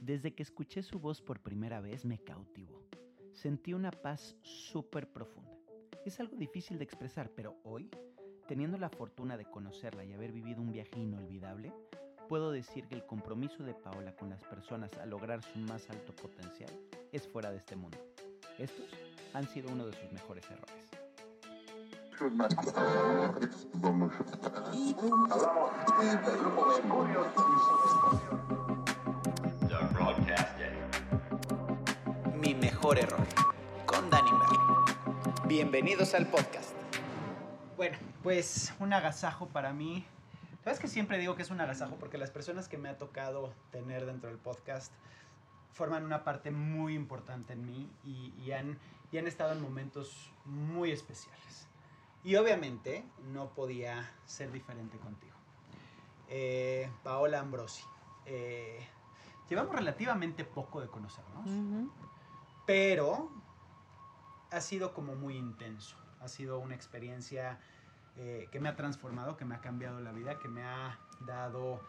Desde que escuché su voz por primera vez me cautivó. Sentí una paz súper profunda. Es algo difícil de expresar, pero hoy, teniendo la fortuna de conocerla y haber vivido un viaje inolvidable, puedo decir que el compromiso de Paola con las personas a lograr su más alto potencial es fuera de este mundo. Estos han sido uno de sus mejores errores. Mejor error, con Danny Merlin. Bienvenidos al podcast. Bueno, pues un agasajo para mí. Sabes que siempre digo que es un agasajo porque las personas que me ha tocado tener dentro del podcast forman una parte muy importante en mí y, y han, y han estado en momentos muy especiales. Y obviamente no podía ser diferente contigo. Eh, Paola Ambrosi. Eh, llevamos relativamente poco de conocernos. Pero ha sido como muy intenso. Ha sido una experiencia eh, que me ha transformado, que me ha cambiado la vida, que me ha dado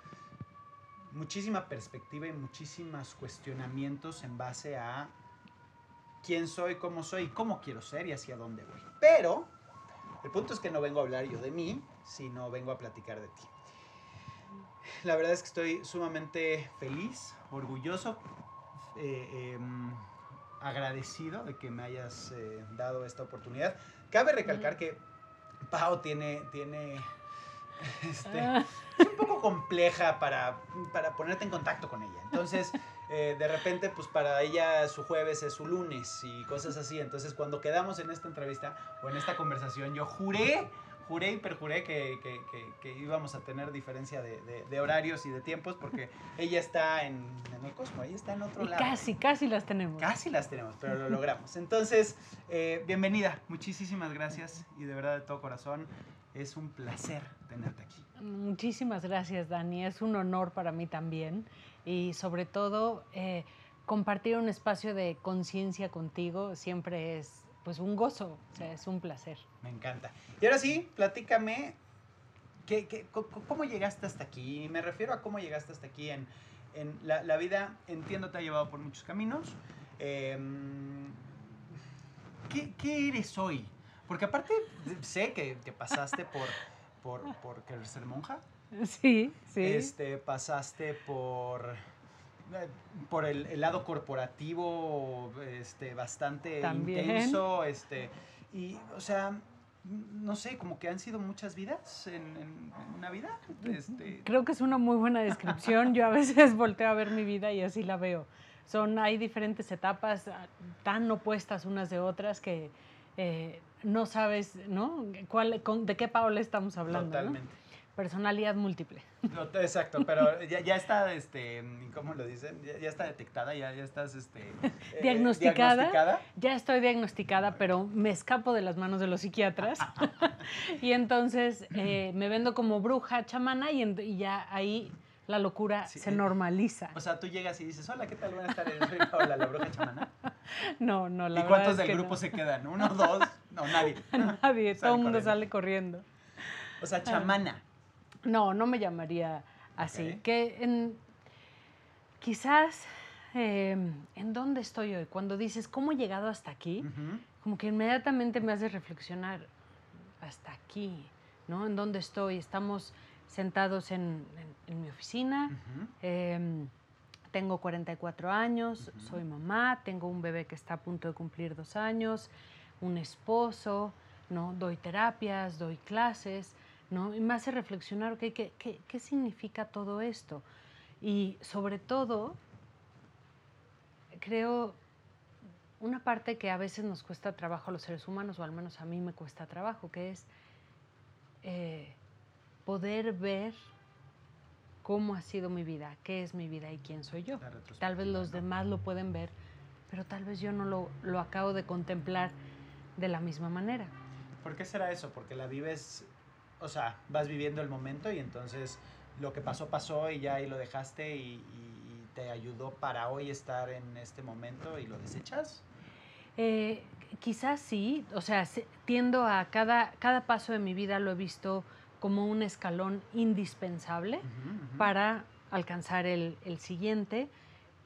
muchísima perspectiva y muchísimos cuestionamientos en base a quién soy, cómo soy, cómo quiero ser y hacia dónde voy. Pero el punto es que no vengo a hablar yo de mí, sino vengo a platicar de ti. La verdad es que estoy sumamente feliz, orgulloso, eh, em, agradecido de que me hayas eh, dado esta oportunidad. Cabe recalcar que Pau tiene, tiene este, Ah, es un poco compleja para, para ponerte en contacto con ella. Entonces, eh, de repente, pues para ella su jueves es su lunes y cosas así. Entonces, cuando quedamos en esta entrevista o en esta conversación, yo juré, juré y perjuré que, que, que- que íbamos a tener diferencia de, de- de horarios y de tiempos porque ella está en, en el Cosmo, ella está en otro y lado. casi, casi las tenemos. Casi las tenemos, pero lo logramos. Entonces, eh, bienvenida, muchísimas gracias y de verdad de todo corazón es un placer tenerte aquí. Muchísimas gracias, Dani. Es un honor para mí también. Y sobre todo, eh, compartir un espacio de conciencia contigo siempre es pues un gozo, o sea, es un placer. Me encanta. Y ahora sí, platícame, ¿qué, qué- cómo llegaste hasta aquí? Me refiero a cómo llegaste hasta aquí en, en la, la vida, entiendo, te ha llevado por muchos caminos. Em, ¿qué, qué eres hoy? Porque aparte sé que, que pasaste por, por, por querer ser monja, Sí, sí. este, pasaste por, por el, el lado corporativo este, bastante También. intenso. Este, y, o sea, no sé, como que han sido muchas vidas en, en- en una vida. Este, Creo que es una muy buena descripción. Yo a veces volteo a ver mi vida y así la veo. Son, hay diferentes etapas ah, tan opuestas unas de otras que eh, no sabes, ¿no? ¿Cuál, con- ¿De qué Paola estamos hablando? ¿no? Personalidad múltiple. No, Exacto, pero ya, ya está, este, ¿cómo lo dicen? Ya, ya está detectada, ya, ya estás, este... eh, Diagnosticada. Ya estoy diagnosticada, pero me escapo de las manos de los psiquiatras. y entonces eh, me vendo como bruja chamana y, en- y ya ahí la locura Sí, se eh, normaliza. O sea, tú llegas y dices, hola, ¿qué tal? Buenas tardes, soy Paola, la bruja chamana. No, no, la ¿Y cuántos es del que grupo no. se quedan? ¿Uno, dos? No, nadie. Nadie, todo el mundo corriendo. sale corriendo. O sea, chamana. No, no me llamaría así. Que en, quizás, eh, ¿en dónde estoy hoy? Cuando dices, ¿cómo he llegado hasta aquí? Como que inmediatamente me hace reflexionar hasta aquí, ¿no? ¿En dónde estoy? Estamos sentados en, en- en mi oficina, Ujú. em, tengo 44 años, soy mamá, tengo un bebé que está a punto de cumplir dos años, un esposo, ¿no? Doy terapias, doy clases, ¿no? Y me hace reflexionar, ok, ¿qué, qué, qué significa todo esto? Y sobre todo, creo una parte que a veces nos cuesta trabajo a los seres humanos, o al menos a mí me cuesta trabajo, que es eh, poder ver cómo ha sido mi vida, qué es mi vida y quién soy yo. Tal vez los demás lo pueden ver, pero tal vez yo no lo, lo acabo de contemplar de la misma manera. ¿Por qué será eso? Porque la vives, o sea, vas viviendo el momento y entonces lo que pasó, pasó y ya ahí lo dejaste y, te ayudó para hoy estar en este momento y lo desechas. Eh, quizás sí, o sea, se- tiendo a cada, cada paso de mi vida lo he visto como un escalón indispensable para alcanzar el, el siguiente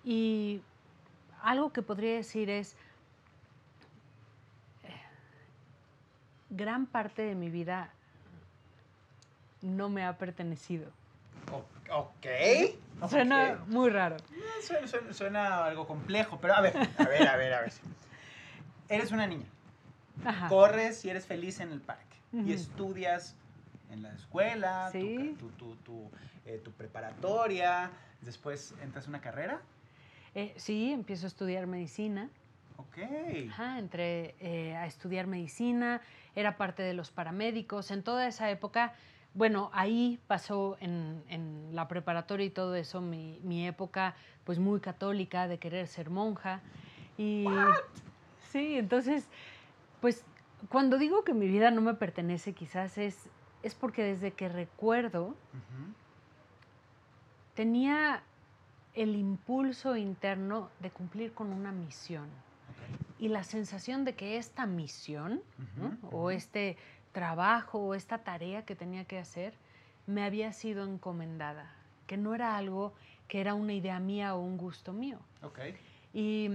Y algo que podría decir es, eh, gran parte de mi vida no me ha pertenecido. Ok. Suena muy raro. Suena, suena- suena algo complejo, pero a ver, a ver, a ver, a ver. Eres una niña. Ajá. Corres y eres feliz en el parque. Y estudias en la escuela, tu Sí. ca- tu, tu- tu, eh, tu preparatoria. Después entras a una carrera. Eh, sí, empiezo a estudiar medicina. Ok. Ajá, entré eh, a estudiar medicina, era parte de los paramédicos. En toda esa época, bueno, ahí pasó en, en la preparatoria y todo eso, mi, mi época pues muy católica de querer ser monja. Y sí, entonces, pues cuando digo que mi vida no me pertenece, quizás es, es porque desde que recuerdo tenía el impulso interno de cumplir con una misión. Y la sensación de que esta misión o este trabajo o esta tarea que tenía que hacer me había sido encomendada, que no era algo que era una idea mía o un gusto mío. Y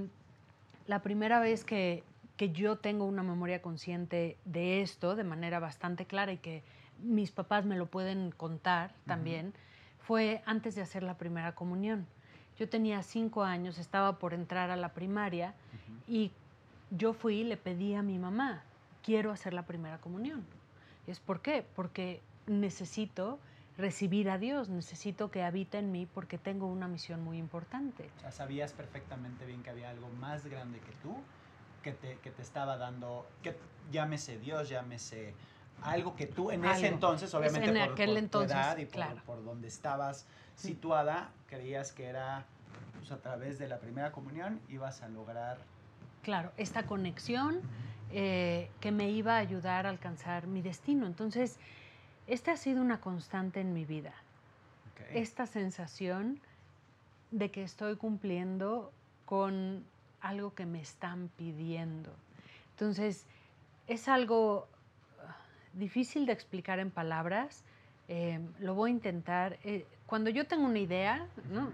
la primera vez que, que yo tengo una memoria consciente de esto de manera bastante clara y que mis papás me lo pueden contar también, fue antes de hacer la primera comunión. Yo tenía cinco años, estaba por entrar a la primaria y yo fui y le pedí a mi mamá, quiero hacer la primera comunión. ¿Y es por qué? Porque necesito recibir a Dios, necesito que habite en mí porque tengo una misión muy importante. O sea, sabías perfectamente bien que había algo más grande que tú, que te, que te estaba dando, que llámese Dios, llámese algo que tú en ese entonces, Es obviamente en por, aquel por tu entonces, edad y por, claro. por donde estabas situada, creías que era pues, a través de la primera comunión ibas a lograr... Claro, esta conexión eh, que me iba a ayudar a alcanzar mi destino. Entonces, esta ha sido una constante en mi vida. Esta sensación de que estoy cumpliendo con algo que me están pidiendo. Entonces, es algo ah, difícil de explicar en palabras. eh, lo voy a intentar. Eh, cuando yo tengo una idea, ¿no?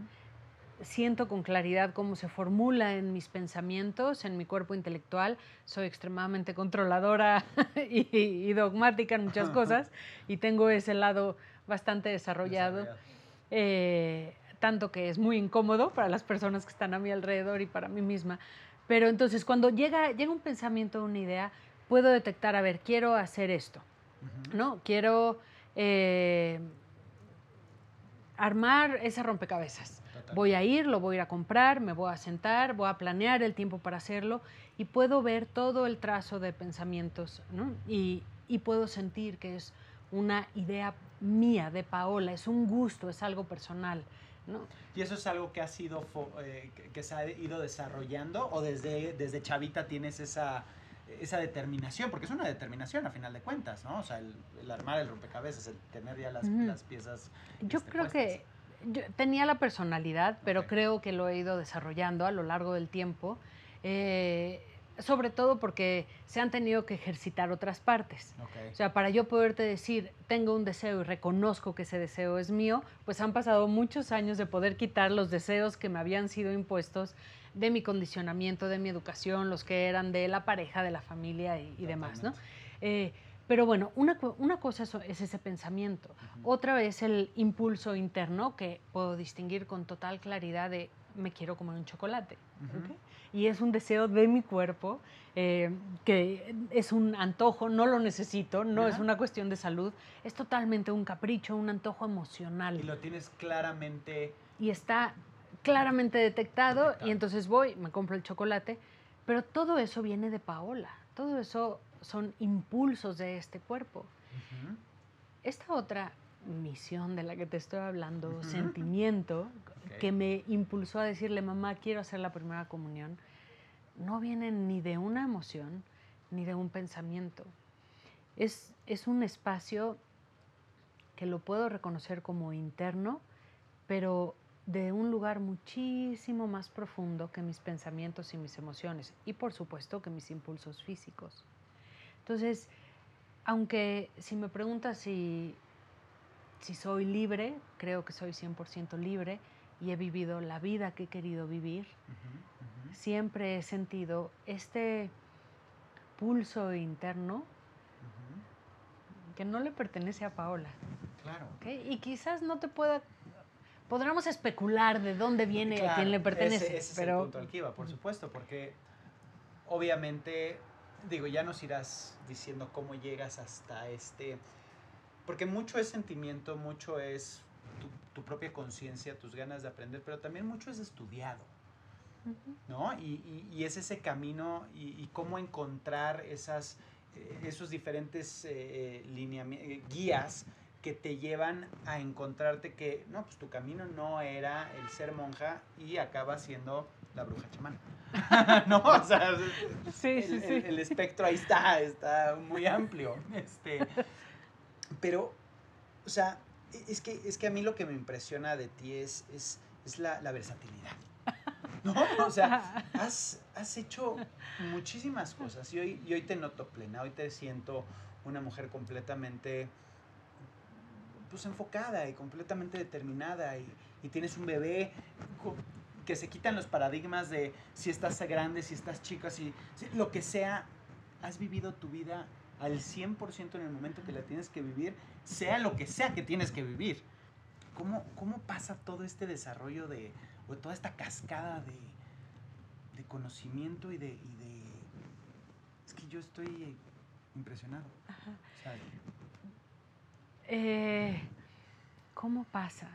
Siento con claridad cómo se formula en mis pensamientos, en mi cuerpo intelectual. Soy extremadamente controladora y, y dogmática en muchas cosas y tengo ese lado bastante desarrollado, Desarrollado. eh, tanto que es muy incómodo para las personas que están a mi alrededor y para mí misma. Pero entonces cuando llega, llega un pensamiento, una idea, puedo detectar, a ver, quiero hacer esto. ¿no? Quiero eh, armar ese rompecabezas. Voy a ir, lo voy a ir a comprar, me voy a sentar, voy a planear el tiempo para hacerlo y puedo ver todo el trazo de pensamientos ¿no? y, y puedo sentir que es una idea mía, de Paola, es un gusto, es algo personal. ¿no? ¿Y eso es algo que ha sido fo- eh, que- se ha ido desarrollando o desde, desde chavita tienes esa, esa determinación? Porque es una determinación a final de cuentas, ¿no? O sea, el, el armar el rompecabezas, el tener ya las, las piezas. Yo este, creo puestas. que yo tenía la personalidad, pero creo que lo he ido desarrollando a lo largo del tiempo, eh, sobre todo porque se han tenido que ejercitar otras partes. O sea, para yo poderte decir, tengo un deseo y reconozco que ese deseo es mío, pues han pasado muchos años de poder quitar los deseos que me habían sido impuestos de mi condicionamiento, de mi educación, los que eran de la pareja, de la familia y, y demás, ¿no? Eh, pero bueno, una, una cosa es, es ese pensamiento, otra vez el impulso interno que puedo distinguir con total claridad de me quiero comer un chocolate. Y es un deseo de mi cuerpo, eh, que es un antojo, no lo necesito, no es una cuestión de salud, es totalmente un capricho, un antojo emocional. Y lo tienes claramente. Y está claramente detectado, Detectado. y entonces voy, me compro el chocolate, pero todo eso viene de Paola, todo eso son impulsos de este cuerpo. Esta otra misión de la que te estoy hablando, sentimiento, que me impulsó a decirle, mamá, quiero hacer la primera comunión, no viene ni de una emoción ni de un pensamiento. Es, es un espacio que lo puedo reconocer como interno, pero de un lugar muchísimo más profundo que mis pensamientos y mis emociones, y por supuesto que mis impulsos físicos. Entonces, aunque si me preguntas si, si soy libre, creo que soy 100% libre, y he vivido la vida que he querido vivir, siempre he sentido este pulso interno que no le pertenece a Paola. Claro. Y quizás no te pueda... Podríamos especular de dónde viene, a quién le pertenece. Ese, pero... es el punto al que iba, por supuesto, porque obviamente, digo, ya nos irás diciendo cómo llegas hasta este... Porque mucho es sentimiento, mucho es tu, propia conciencia, tus ganas de aprender, pero también mucho es estudiado. ¿No? Y, y, es ese camino y, cómo encontrar esas, eh, esos diferentes eh, eh, guías que te llevan a encontrarte que, no, pues tu camino no era el ser monja y acaba siendo la bruja chamana. no, o sea, el, espectro ahí está, está muy amplio. Este, pero, o sea, es que, es que a mí lo que me impresiona de ti es, es, es la, la, versatilidad. ¿No? O sea, has, has, hecho muchísimas cosas y hoy, y hoy te noto plena, hoy te siento una mujer completamente pues enfocada y completamente determinada y, y tienes un bebé que se quitan los paradigmas de si estás grande, si estás chico, si, lo que sea, has vivido tu vida al 100% en el momento que la tienes que vivir, sea lo que sea que tienes que vivir. ¿Cómo, cómo pasa todo este desarrollo de, o toda esta cascada de, de conocimiento y de, y de... Es que yo estoy impresionado. Ajá. Eh, ¿Cómo pasa?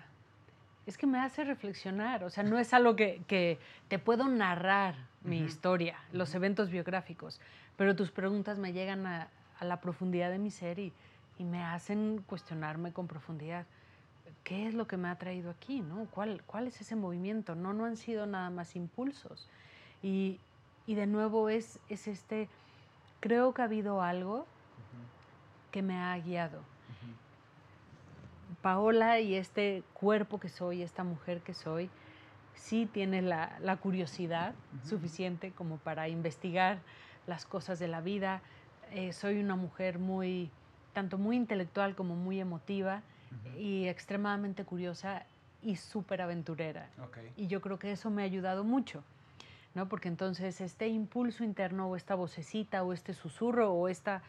Es que me hace reflexionar, o sea, no es algo que, te puedo narrar mi historia, los eventos biográficos, pero tus preguntas me llegan a, la profundidad de mi ser y, me hacen cuestionarme con profundidad. ¿Qué es lo que me ha traído aquí? ¿no? ¿Cuál, ¿Cuál es ese movimiento? No, no han sido nada más impulsos. Y, de nuevo es, es este, creo que ha habido algo que me ha guiado Paola y este cuerpo que soy, esta mujer que soy, sí tiene la, curiosidad suficiente como para investigar las cosas de la vida. Eh, soy una mujer muy, tanto muy intelectual como muy emotiva y extremadamente curiosa y súper aventurera. Y yo creo que eso me ha ayudado mucho, ¿no? Porque entonces este impulso interno o esta vocecita o este susurro o esta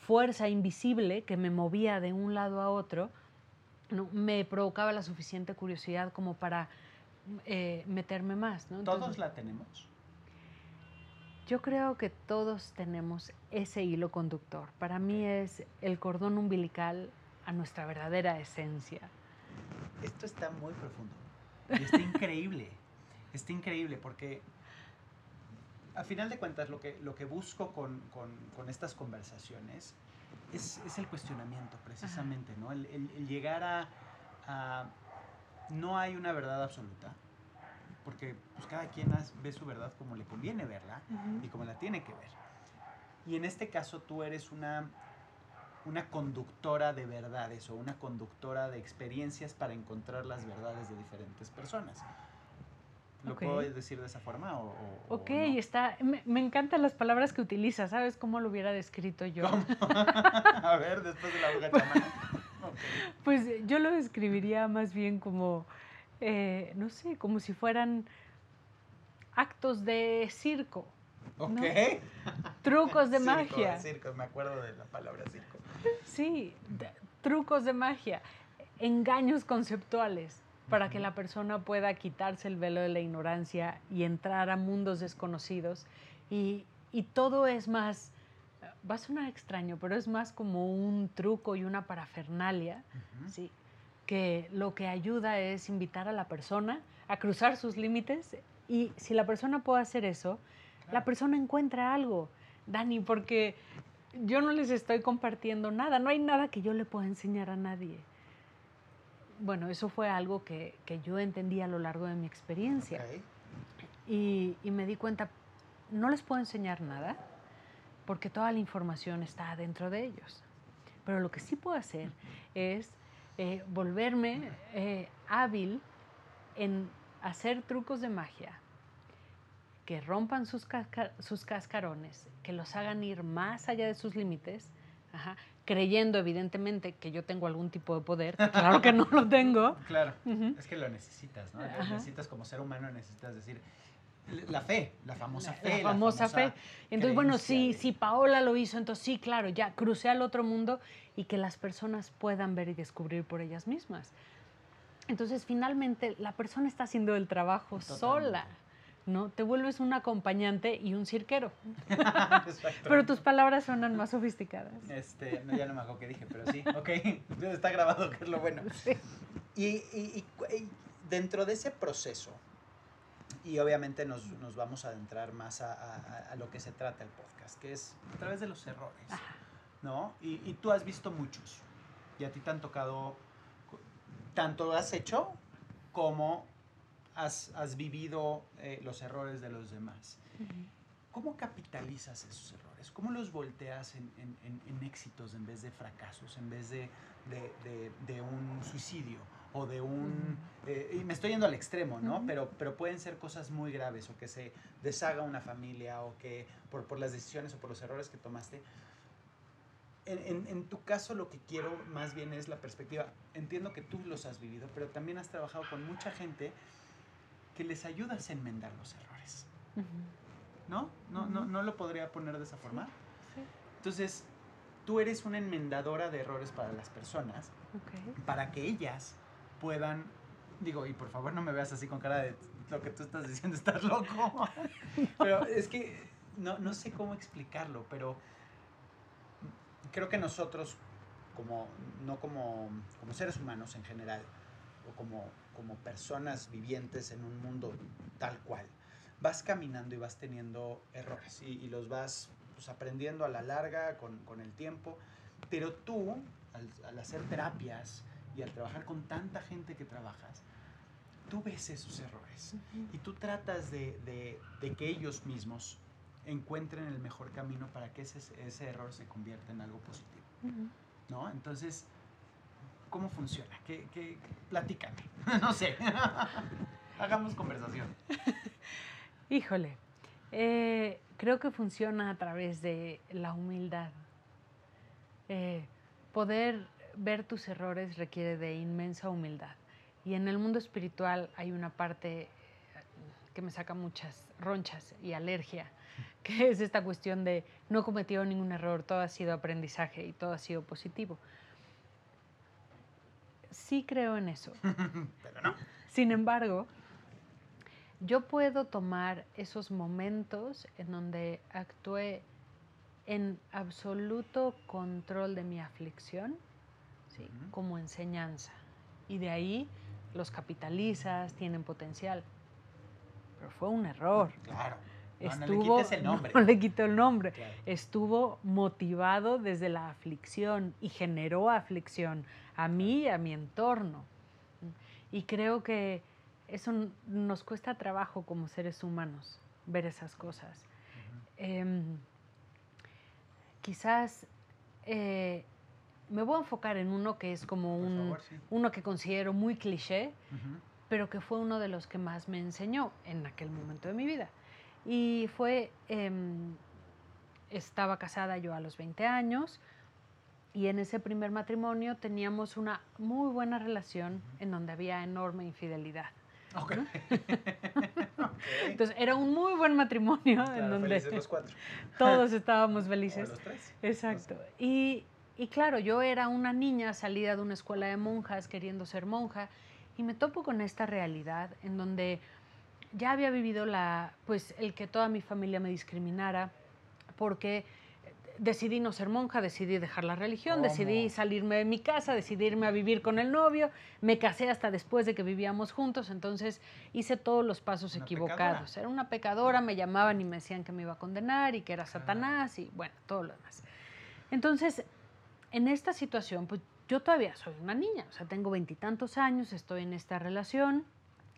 fuerza invisible que me movía de un lado a otro, no, me provocaba la suficiente curiosidad como para eh, meterme más. ¿no? ¿Todos la tenemos? Yo creo que todos tenemos ese hilo conductor. Para mí es el cordón umbilical a nuestra verdadera esencia. Esto está muy profundo. Y está increíble. Está increíble porque a final de cuentas lo que, lo que busco con, con, con estas conversaciones es, es el cuestionamiento, precisamente, ¿no? El, el, llegar a, No hay una verdad absoluta, porque pues, cada quien ve su verdad como le conviene verla y como la tiene que ver. Y en este caso tú eres una, una conductora de verdades o una conductora de experiencias para encontrar las verdades de diferentes personas. ¿Lo puedo decir de esa forma? O, ok, está. Me, me, encantan las palabras que utilizas. ¿Sabes cómo lo hubiera descrito yo? A ver, después de la bruja chamana. Pues yo lo describiría más bien como, eh, no sé, como si fueran actos de circo. Ok. Trucos de magia. Circo, me acuerdo de la palabra circo. Sí, trucos de magia, engaños conceptuales para que la persona pueda quitarse el velo de la ignorancia y entrar a mundos desconocidos. Y, todo es más, va a sonar extraño, pero es más como un truco y una parafernalia, ¿sí? que lo que ayuda es invitar a la persona a cruzar sus límites y si la persona puede hacer eso, la persona encuentra algo, Dani, porque yo no les estoy compartiendo nada, no hay nada que yo le pueda enseñar a nadie bueno, eso fue algo que, yo entendí a lo largo de mi experiencia. Y, me di cuenta, no les puedo enseñar nada porque toda la información está dentro de ellos. Pero lo que sí puedo hacer es eh, volverme eh, hábil en hacer trucos de magia que rompan sus, sus cascarones, que los hagan ir más allá de sus límites, creyendo evidentemente que yo tengo algún tipo de poder, claro que no lo tengo. Claro, es que lo necesitas, ¿no? Necesitas como ser humano, necesitas decir, la fe, la famosa fe. La famosa, fe. Entonces, bueno, si, si Paola lo hizo, entonces sí, claro, ya crucé al otro mundo y que las personas puedan ver y descubrir por ellas mismas. Entonces, finalmente, la persona está haciendo el trabajo sola. ¿No? Te vuelves un acompañante y un cirquero. pero tus palabras suenan más sofisticadas. Este, no, ya no me acuerdo qué dije, pero sí, ok, está grabado, que es lo bueno. Y, y, y, dentro de ese proceso, y obviamente nos, nos vamos a adentrar más a, a, lo que se trata el podcast, que es a través de los errores, ¿no? Y, y tú has visto muchos, y a ti te han tocado, tanto has hecho como has, has vivido eh, los errores de los demás. ¿Cómo capitalizas esos errores? ¿Cómo los volteas en, en, en éxitos en vez de fracasos, en vez de, de, de un suicidio? o de un... Eh, y me estoy yendo al extremo, ¿no? pero, pero pueden ser cosas muy graves o que se deshaga una familia o que por, por las decisiones o por los errores que tomaste. En, en, en, tu caso lo que quiero más bien es la perspectiva. Entiendo que tú los has vivido, pero también has trabajado con mucha gente que les ayudas a enmendar los errores. ¿No? ¿No, no, ¿No lo podría poner de esa forma? Sí. Entonces, tú eres una enmendadora de errores para las personas, para que ellas puedan, digo, y por favor no me veas así con cara de lo que tú estás diciendo, estás loco. pero es que no, no sé cómo explicarlo, pero creo que nosotros, como, no como, como seres humanos en general, o como, como personas vivientes en un mundo tal cual, vas caminando y vas teniendo errores y, y los vas pues, aprendiendo a la larga con, con el tiempo, pero tú, al, al hacer terapias, y al trabajar con tanta gente que trabajas, tú ves esos errores y tú tratas de, de, de, que ellos mismos encuentren el mejor camino para que ese, ese error se convierta en algo positivo. ¿No? Entonces, ¿cómo funciona? ¿Qué, qué, platícame. no sé. Hagamos conversación. Híjole, eh, creo que funciona a través de la humildad. Eh, poder ver tus errores requiere de inmensa humildad. Y en el mundo espiritual hay una parte eh, que me saca muchas ronchas y alergia, que es esta cuestión de no he cometido ningún error, todo ha sido aprendizaje y todo ha sido positivo. Sí creo en eso. Pero no. Sin embargo, yo puedo tomar esos momentos en donde actué en absoluto control de mi aflicción como enseñanza. Y de ahí los capitalizas, tienen potencial. Pero fue un error. Claro. Estuvo, no, le el nombre. No, le quito el nombre. Estuvo motivado desde la aflicción y generó aflicción a mí y a mi entorno. Y creo que eso nos cuesta trabajo como seres humanos, ver esas cosas. Em, quizás eh, me voy a enfocar en uno que es como un, uno que considero muy cliché, pero que fue uno de los que más me enseñó en aquel momento de mi vida. Y fue, em, estaba casada yo a los 20 años y en ese primer matrimonio teníamos una muy buena relación en donde había enorme infidelidad. Entonces era un muy buen matrimonio en donde los cuatro. todos estábamos felices. los tres. Exacto. Y y claro, yo era una niña salida de una escuela de monjas queriendo ser monja y me topo con esta realidad en donde ya había vivido la, pues, el que toda mi familia me discriminara porque decidí no ser monja, decidí dejar la religión, decidí salirme de mi casa, decidí irme a vivir con el novio, me casé hasta después de que vivíamos juntos, entonces hice todos los pasos equivocados. Era una pecadora, me llamaban y me decían que me iba a condenar y que era Satanás y bueno, todo lo demás. Entonces, en esta situación, pues yo todavía soy una niña, o sea, tengo veintitantos años, estoy en esta relación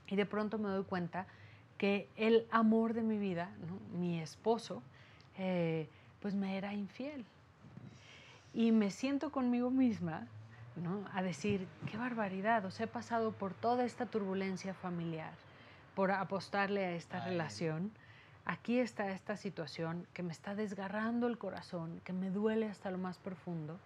y de pronto me doy cuenta que el amor de mi vida, mi esposo, eh, pues me era infiel. Y me siento conmigo misma ¿no? a decir, qué barbaridad, o sea, he pasado por toda esta turbulencia familiar, por apostarle a esta relación. Aquí está esta situación que me está desgarrando el corazón, que me duele hasta lo más profundo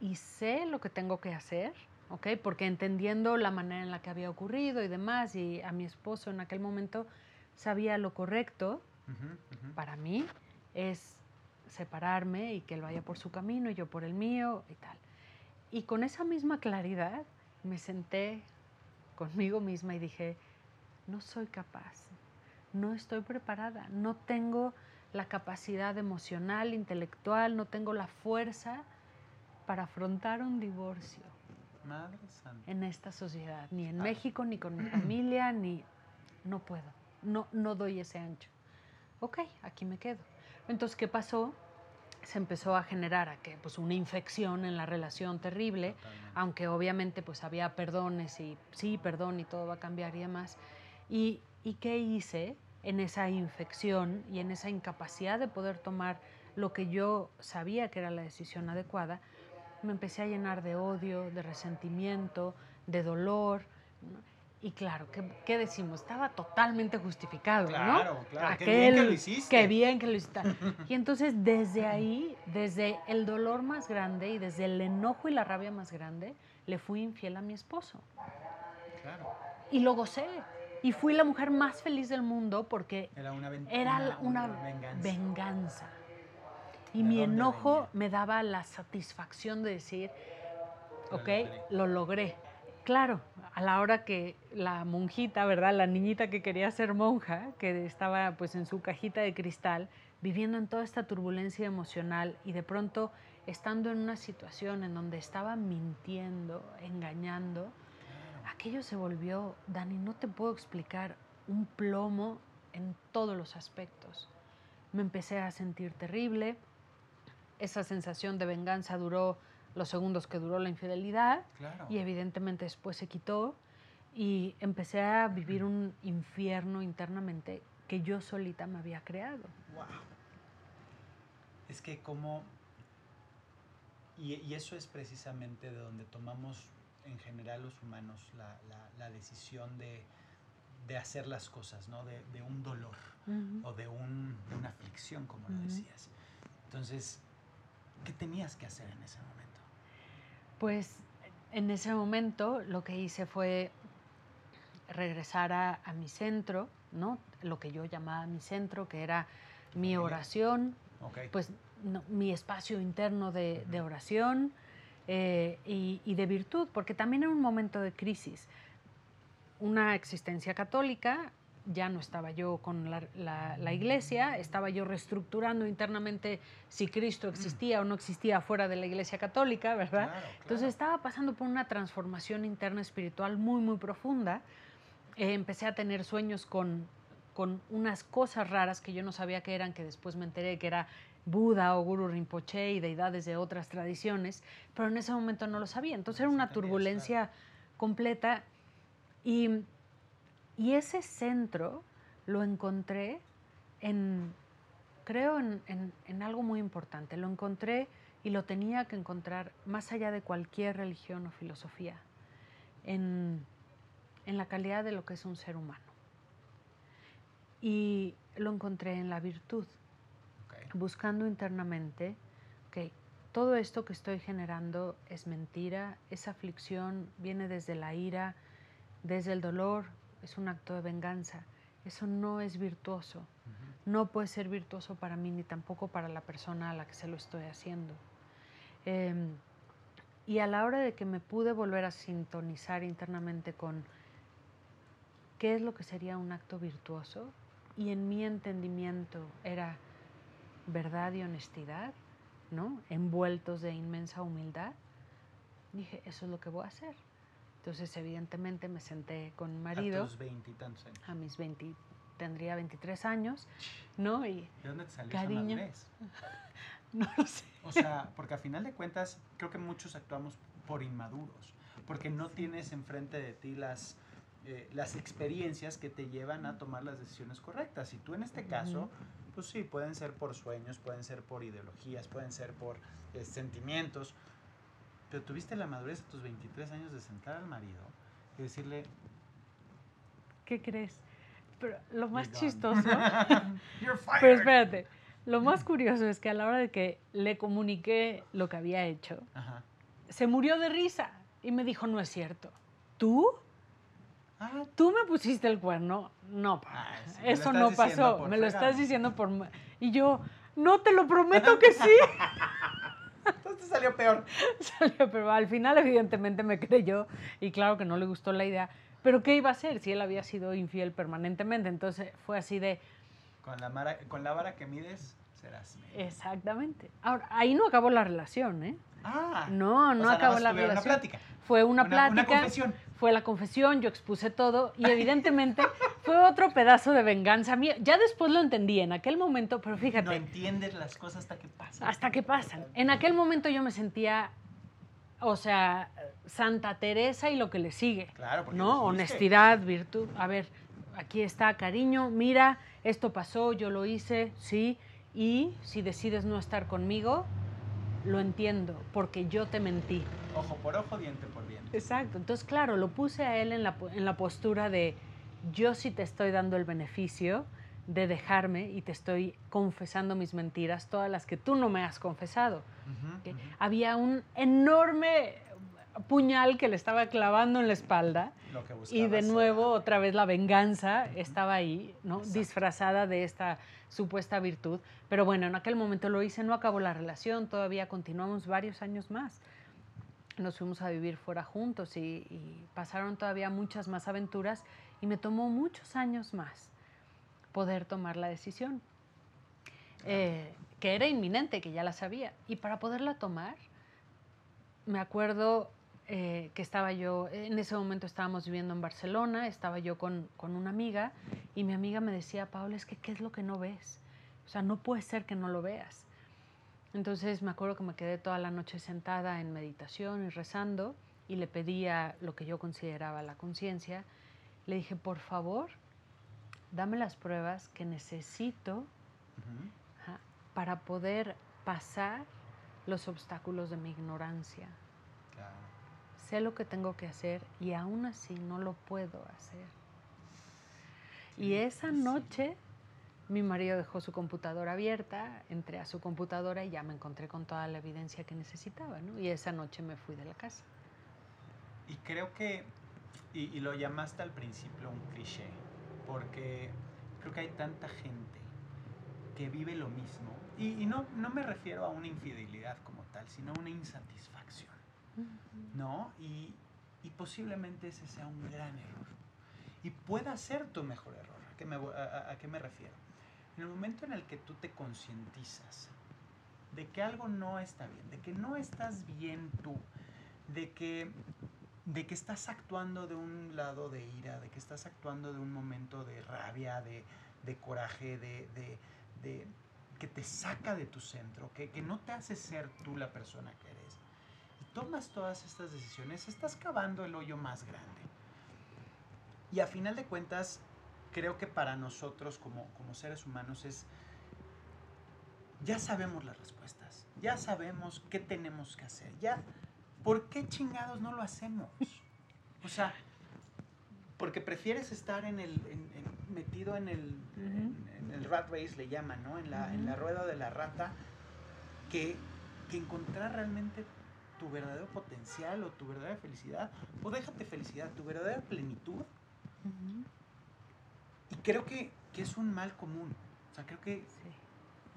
y sé lo que tengo que hacer, ¿ok? Porque entendiendo la manera en la que había ocurrido y demás, y a mi esposo en aquel momento sabía lo correcto para mí es separarme y que él vaya por su camino y yo por el mío y tal. Y con esa misma claridad me senté conmigo misma y dije, no soy capaz, no estoy preparada, no tengo la capacidad emocional, intelectual, no tengo la fuerza para afrontar un divorcio. En esta sociedad, ni en México, ni con mi familia, ni... No puedo, no, no doy ese ancho. Ok, aquí me quedo. Entonces, ¿qué pasó? se empezó a generar a que, pues, una infección en la relación terrible, aunque obviamente pues había perdones y sí, perdón y todo va a cambiar y demás. ¿Y, ¿Y qué hice en esa infección y en esa incapacidad de poder tomar lo que yo sabía que era la decisión adecuada? Me empecé a llenar de odio, de resentimiento, de dolor. Y claro, ¿qué, decimos? Estaba totalmente justificado, claro, ¿no? Claro, qué bien que lo hiciste. Qué bien que lo hiciste. Y entonces desde ahí, desde el dolor más grande y desde el enojo y la rabia más grande, le fui infiel a mi esposo. Claro. Y lo gocé. Y fui la mujer más feliz del mundo porque era una, era una, venganza. Y mi enojo me daba la satisfacción de decir, ok, lo logré. Claro, a la hora que la monjita, ¿verdad? La niñita que quería ser monja, que estaba pues en su cajita de cristal, viviendo en toda esta turbulencia emocional y de pronto estando en una situación en donde estaba mintiendo, engañando, aquello se volvió, Dani, no te puedo explicar, un plomo en todos los aspectos. Me empecé a sentir terrible, esa sensación de venganza duró los segundos que duró la infidelidad y evidentemente después se quitó y empecé a vivir un infierno internamente que yo solita me había creado. Wow. Es que como... Y, eso es precisamente de donde tomamos en general los humanos la, decisión de, hacer las cosas, ¿no? De, un dolor o de, una aflicción, como lo decías. Entonces, ¿qué tenías que hacer en ese momento? Pues en ese momento lo que hice fue regresar a, mi centro, ¿no? Lo que yo llamaba mi centro, que era mi oración, pues mi espacio interno de, oración eh, y, de virtud, porque también era un momento de crisis. Una existencia católica ya no estaba yo con la, iglesia, estaba yo reestructurando internamente si Cristo existía o no existía fuera de la iglesia católica, ¿verdad? Entonces estaba pasando por una transformación interna espiritual muy, muy profunda. Eh, empecé a tener sueños con, con unas cosas raras que yo no sabía que eran, que después me enteré que era Buda o Guru Rinpoche y deidades de otras tradiciones, pero en ese momento no lo sabía. Entonces era una turbulencia completa y y ese centro lo encontré en, creo, en, algo muy importante. Lo encontré y lo tenía que encontrar más allá de cualquier religión o filosofía, en, la calidad de lo que es un ser humano. Y lo encontré en la virtud, buscando internamente que todo esto que estoy generando es mentira, esa aflicción viene desde la ira, desde el dolor, es un acto de venganza. Eso no es virtuoso. No puede ser virtuoso para mí ni tampoco para la persona a la que se lo estoy haciendo. Em, y a la hora de que me pude volver a sintonizar internamente con qué es lo que sería un acto virtuoso, y en mi entendimiento era verdad y honestidad, ¿no? envueltos de inmensa humildad, dije, eso es lo que voy a hacer. Entonces, evidentemente, me senté con mi marido. ¿A tus veintitantos años? A mis 20, tendría 23 años, ¿no? Y ¿De dónde te salió cariño, esa no lo sé. O sea, porque a final de cuentas, creo que muchos actuamos por inmaduros, porque no tienes enfrente de ti las, eh, las experiencias que te llevan a tomar las decisiones correctas. Y tú en este caso, pues sí, pueden ser por sueños, pueden ser por ideologías, pueden ser por eh, sentimientos, pero tuviste la madurez a tus 23 años de sentar al marido y decirle... ¿Qué crees? Pero lo más chistoso... pero espérate, lo más curioso es que a la hora de que le comuniqué lo que había hecho, se murió de risa y me dijo, no es cierto. ¿Tú? Ah, ¿Tú me pusiste el cuerno? No, Ah, sí, eso no pasó. Me lo estás diciendo por... Y yo, no, te lo prometo que sí. salió peor. Salió, pero al final evidentemente me creyó y claro que no le gustó la idea. Pero ¿qué iba a hacer si él había sido infiel permanentemente? Entonces fue así de, Con la, mara- con la vara que mides, serás medio. exactamente. Ahora, ahí no acabó la relación, ¿eh? Ah, No, o no sea, acabó la relación. Una plática. Fue una Una- plática. una confesión. Fue la confesión, yo expuse todo y evidentemente fue otro pedazo de venganza mía. Ya después lo entendí en aquel momento, pero fíjate, No entiendes las cosas hasta que pasan. hasta que pasan. En aquel momento yo me sentía, o sea, Santa Teresa y lo que le sigue. Claro, porque ¿No? Honestidad, virtud. A ver, aquí está, cariño, mira, esto pasó, yo lo hice, sí, y si decides no estar conmigo, lo entiendo, porque yo te mentí. Ojo por ojo, diente por diente. Exacto. Entonces, claro, lo puse a él en la, en la postura de yo sí te estoy dando el beneficio de dejarme y te estoy confesando mis mentiras, todas las que tú no me has confesado. Había un enorme puñal que le estaba clavando en la espalda y de nuevo otra vez la venganza estaba ahí, ¿no? Exacto. disfrazada de esta supuesta virtud. Pero bueno, en aquel momento lo hice, no acabó la relación, todavía continuamos varios años más. Nos fuimos a vivir fuera juntos y, y pasaron todavía muchas más aventuras y me tomó muchos años más poder tomar la decisión, eh, que era inminente, que ya la sabía. Y para poderla tomar, me acuerdo eh, que estaba yo, en ese momento estábamos viviendo en Barcelona, estaba yo con, con una amiga y mi amiga me decía, Paola, es que ¿qué es lo que no ves? O sea, no puede ser que no lo veas. Entonces me acuerdo que me quedé toda la noche sentada en meditación y rezando y le pedía lo que yo consideraba la conciencia. Le dije, por favor, dame las pruebas que necesito para poder pasar los obstáculos de mi ignorancia. Sé lo que tengo que hacer y aún así no lo puedo hacer. Y esa noche mi marido dejó su computadora abierta, entré a su computadora y ya me encontré con toda la evidencia que necesitaba, ¿no? Y esa noche me fui de la casa. Y creo que, y, y lo llamaste al principio un cliché, porque creo que hay tanta gente que vive lo mismo. Y, y no, no me refiero a una infidelidad como tal, sino a una insatisfacción, ¿no? Y, y posiblemente ese sea un gran error. Y pueda ser tu mejor error. ¿A qué me, a- qué me refiero? En el momento en el que tú te concientizas de que algo no está bien, de que no estás bien tú, de que, de que estás actuando de un lado de ira, de que estás actuando de un momento de rabia, de, de coraje, de, de- que te saca de tu centro, que, que no te hace ser tú la persona que tomas todas estas decisiones, estás cavando el hoyo más grande. Y a final de cuentas, creo que para nosotros como, como seres humanos es, ya sabemos las respuestas, ya sabemos qué tenemos que hacer, ya, ¿por qué chingados no lo hacemos? O sea, porque prefieres estar en el, en- en- metido en el, en, en el rat race, le llaman, ¿no? En la, en la rueda de la rata, que, que encontrar realmente tu verdadero potencial o tu verdadera felicidad, o déjate felicidad, tu verdadera plenitud. Y creo que, que es un mal común. O sea, creo que Sí,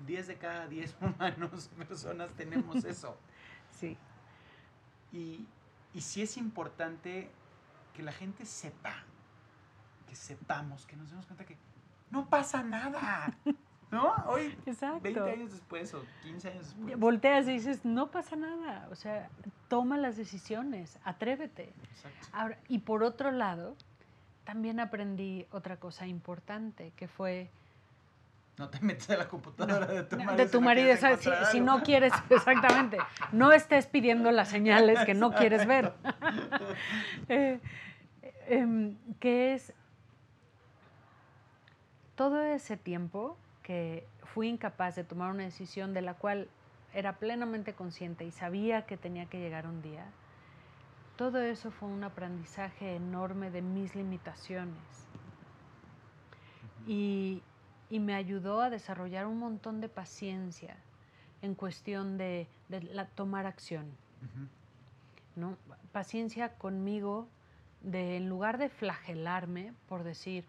10 de cada 10 humanos, personas, tenemos eso. sí. Y, y sí es importante que la gente sepa, que sepamos, que nos demos cuenta que no pasa nada. ¿No? Hoy, Exacto. 20 años después o 15 años después. Volteas y dices, no pasa nada. O sea, toma las decisiones, atrévete. Exacto. Ahora, y por otro lado, también aprendí otra cosa importante, que fue No te metas a la computadora de tu marido. de si tu no marido, quieres ¿sabes? si, si no quieres, exactamente, no estés pidiendo las señales que no quieres ver. Eh, em, que es todo ese tiempo que fui incapaz de tomar una decisión de la cual era plenamente consciente y sabía que tenía que llegar un día, todo eso fue un aprendizaje enorme de mis limitaciones y, y me ayudó a desarrollar un montón de paciencia en cuestión de, de la- tomar acción. ¿no? Paciencia conmigo de, en lugar de flagelarme por decir,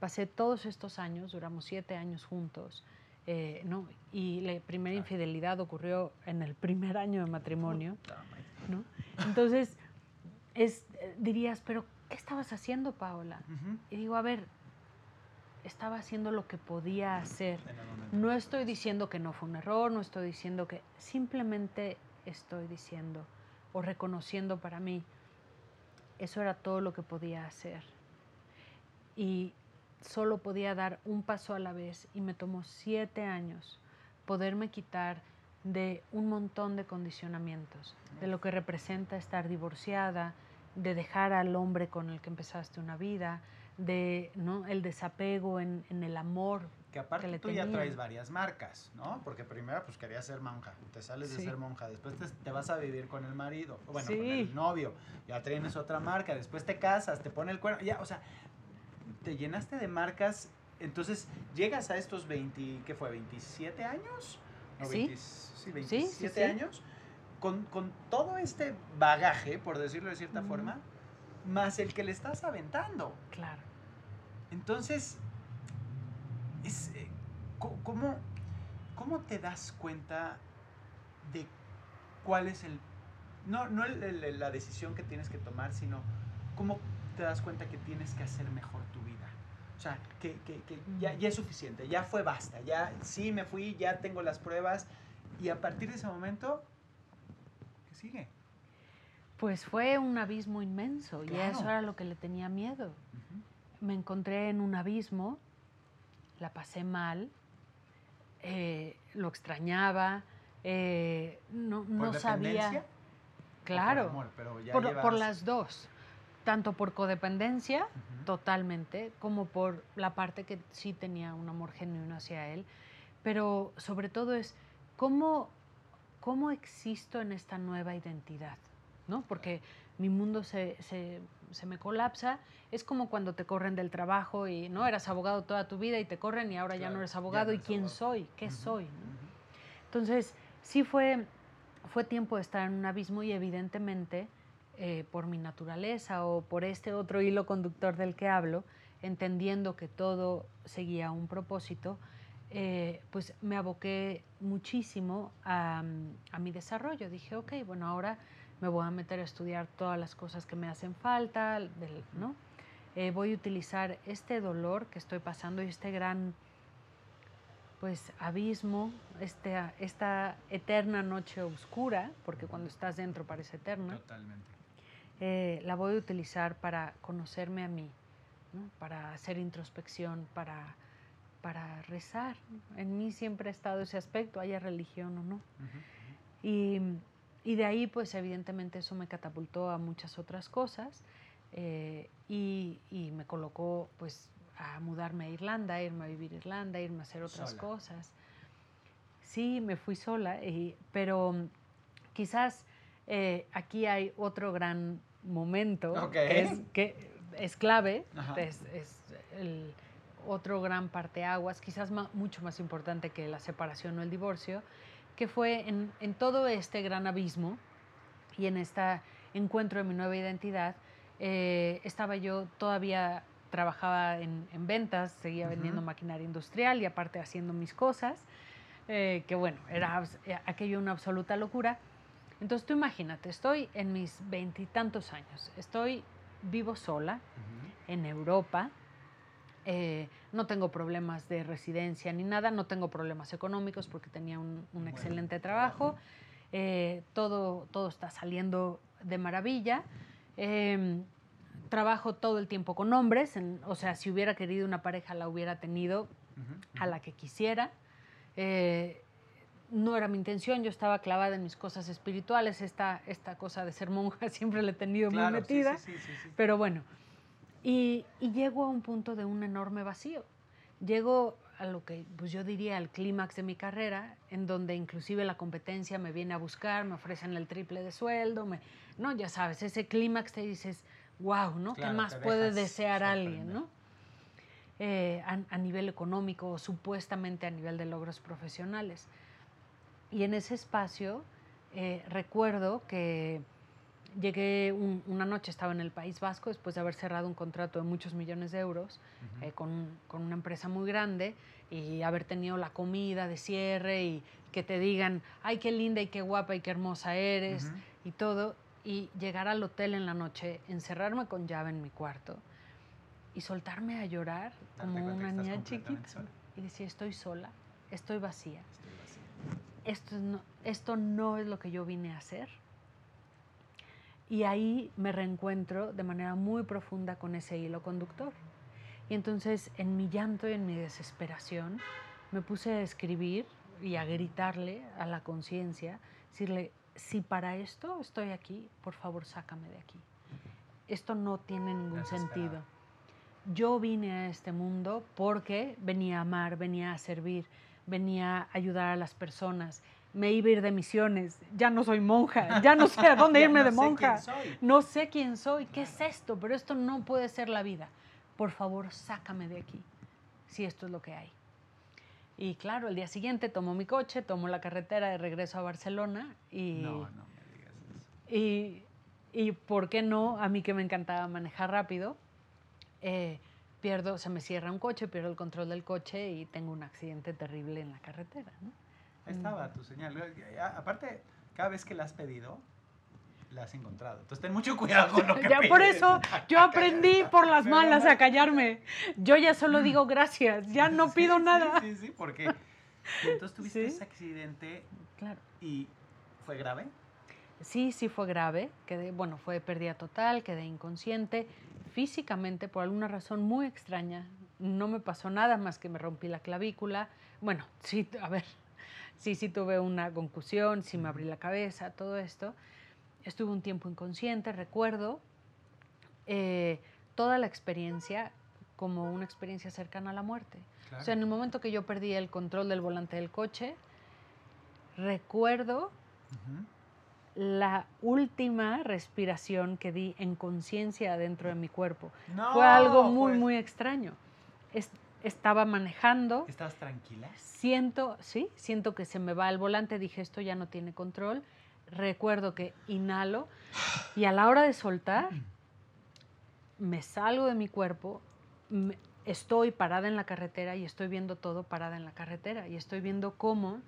pasé todos estos años, duramos siete años juntos, eh, ¿no? Y la primera infidelidad ocurrió en el primer año de matrimonio, ¿no? Entonces, es, dirías, pero ¿qué estabas haciendo, Paola? Y digo, a ver, estaba haciendo lo que podía hacer. No estoy diciendo que no fue un error, no estoy diciendo que, simplemente estoy diciendo o reconociendo para mí, eso era todo lo que podía hacer. Y solo podía dar un paso a la vez y me tomó siete años poderme quitar de un montón de condicionamientos, de lo que representa estar divorciada, de dejar al hombre con el que empezaste una vida, de ¿no? el desapego en, en el amor. Que aparte tú ya traes varias marcas, ¿no? Porque primero pues querías ser monja, te sales de ser monja, después te, vas a vivir con el marido, bueno, con el novio, ya tienes otra marca, después te casas, te pone el cuerno, ya, o sea, te llenaste de marcas, entonces llegas a estos 20, ¿qué fue? ¿27 años? sí. sí, 27 años, con, con, todo este bagaje, por decirlo de cierta forma, más el que le estás aventando. Claro. Entonces, es, eh, ¿cómo, ¿cómo te das cuenta de cuál es el... No, no la decisión que tienes que tomar, sino cómo te das cuenta que tienes que hacer mejor tu. O sea, que, que, que ya, ya, es suficiente, ya fue basta, ya sí me fui, ya tengo las pruebas y a partir de ese momento, ¿qué sigue? Pues fue un abismo inmenso y eso era lo que le tenía miedo. Me encontré en un abismo, la pasé mal, eh, lo extrañaba, eh, no, no sabía. Claro, por, las dos, tanto por codependencia, totalmente, como por la parte que sí tenía un amor genuino hacia él, pero sobre todo es cómo, cómo existo en esta nueva identidad ¿no? Porque mi mundo se, me colapsa. Es como cuando te corren del trabajo y no eras abogado toda tu vida y te corren y ahora ya no eres abogado. ¿Y quién soy? ¿Qué soy? Entonces, sí fue, fue tiempo de estar en un abismo y evidentemente, eh, por mi naturaleza o por este otro hilo conductor del que hablo, entendiendo que todo seguía un propósito, eh, pues me aboqué muchísimo a, a, mi desarrollo. Dije, ok, bueno, ahora me voy a meter a estudiar todas las cosas que me hacen falta, ¿no? Eh, voy a utilizar este dolor que estoy pasando y este gran pues abismo, este, esta eterna noche oscura, porque cuando estás dentro parece eterna. Totalmente. Eh, la voy a utilizar para conocerme a mí, para hacer introspección, para, para rezar. En mí siempre ha estado ese aspecto, haya religión o no. Y y de ahí, pues evidentemente eso me catapultó a muchas otras cosas eh, y, y, me colocó pues a mudarme a Irlanda, irme a vivir a Irlanda, irme a hacer otras cosas. Sí, me fui sola, y, pero quizás eh, aquí hay otro gran momento que, es, que es clave, es, es, el otro gran parteaguas, quizás mucho más importante que la separación o el divorcio, que fue en, en todo este gran abismo y en este encuentro de mi nueva identidad, eh, estaba yo todavía trabajaba en, en ventas, seguía vendiendo maquinaria industrial y aparte haciendo mis cosas, eh, que bueno, era eh, aquello una absoluta locura. Entonces tú imagínate, estoy en mis veintitantos años, estoy vivo sola en Europa, eh, no tengo problemas de residencia ni nada, no tengo problemas económicos porque tenía un, excelente trabajo, eh, todo, todo está saliendo de maravilla. Em, trabajo todo el tiempo con hombres, o sea, si hubiera querido una pareja la hubiera tenido a la que quisiera. Eh, no era mi intención, yo estaba clavada en mis cosas espirituales, esta, esta cosa de ser monja siempre la he tenido muy metida, pero bueno, y, llego a un punto de un enorme vacío. Llego a lo que pues yo diría al clímax de mi carrera, en donde inclusive la competencia me viene a buscar, me ofrecen el triple de sueldo, me, no, ya sabes, ese clímax te dices, wow, ¿no? ¿Qué más puede desear alguien, no? Eh, a, nivel económico o supuestamente a nivel de logros profesionales. Y en ese espacio eh, recuerdo que llegué una noche, estaba en el País Vasco después de haber cerrado un contrato de muchos millones de euros eh, con, con, una empresa muy grande y haber tenido la comida de cierre y que te digan, ay, qué linda y qué guapa y qué hermosa eres y todo. Y llegar al hotel en la noche, encerrarme con llave en mi cuarto y soltarme a llorar como una niña chiquita. Y decir, estoy sola, estoy vacía. Esto, no, esto no es lo que yo vine a hacer y ahí me reencuentro de manera muy profunda con ese hilo conductor. Y entonces en mi llanto y en mi desesperación me puse a escribir y a gritarle a la conciencia, decirle, si para esto estoy aquí, por favor sácame de aquí. Esto no tiene ningún sentido. Yo vine a este mundo porque venía a amar, venía a servir, venía a ayudar a las personas, me iba a ir de misiones, ya no soy monja, ya no sé a dónde irme de monja, no sé quién soy, qué es esto, pero esto no puede ser la vida. Por favor, sácame de aquí, si esto es lo que hay. Y claro, el día siguiente tomo mi coche, tomo la carretera de regreso a Barcelona y... No, no me digas eso. Y, y ¿por qué no? A mí que me encantaba manejar rápido, eh, pierdo, se me cierra un coche, pierdo el control del coche y tengo un accidente terrible en la carretera, ¿no? estaba tu señal. Aparte, cada vez que la has pedido, la has encontrado. Entonces ten mucho cuidado con lo que ya Por eso yo aprendí por las malas a callarme. Yo ya solo digo gracias, ya no pido nada. Sí, sí, porque entonces tuviste ese accidente claro. y fue grave. Sí, sí fue grave. Quedé, bueno, fue pérdida total, quedé inconsciente. Físicamente, por alguna razón muy extraña, no me pasó nada más que me rompí la clavícula. Bueno, sí, a ver, sí, sí tuve una concusión, sí me abrí la cabeza, todo esto. Estuve un tiempo inconsciente, recuerdo eh, toda la experiencia como una experiencia cercana a la muerte. O sea, en el momento que yo perdí el control del volante del coche, recuerdo la última respiración que di en conciencia dentro de mi cuerpo. Fue algo muy, pues. muy extraño estaba manejando. ¿Estabas tranquila? Siento, sí, siento que se me va el volante, dije esto ya no tiene control. Recuerdo que inhalo y a la hora de soltar, me salgo de mi cuerpo, estoy parada en la carretera y estoy viendo todo parada en la carretera y estoy viendo cómo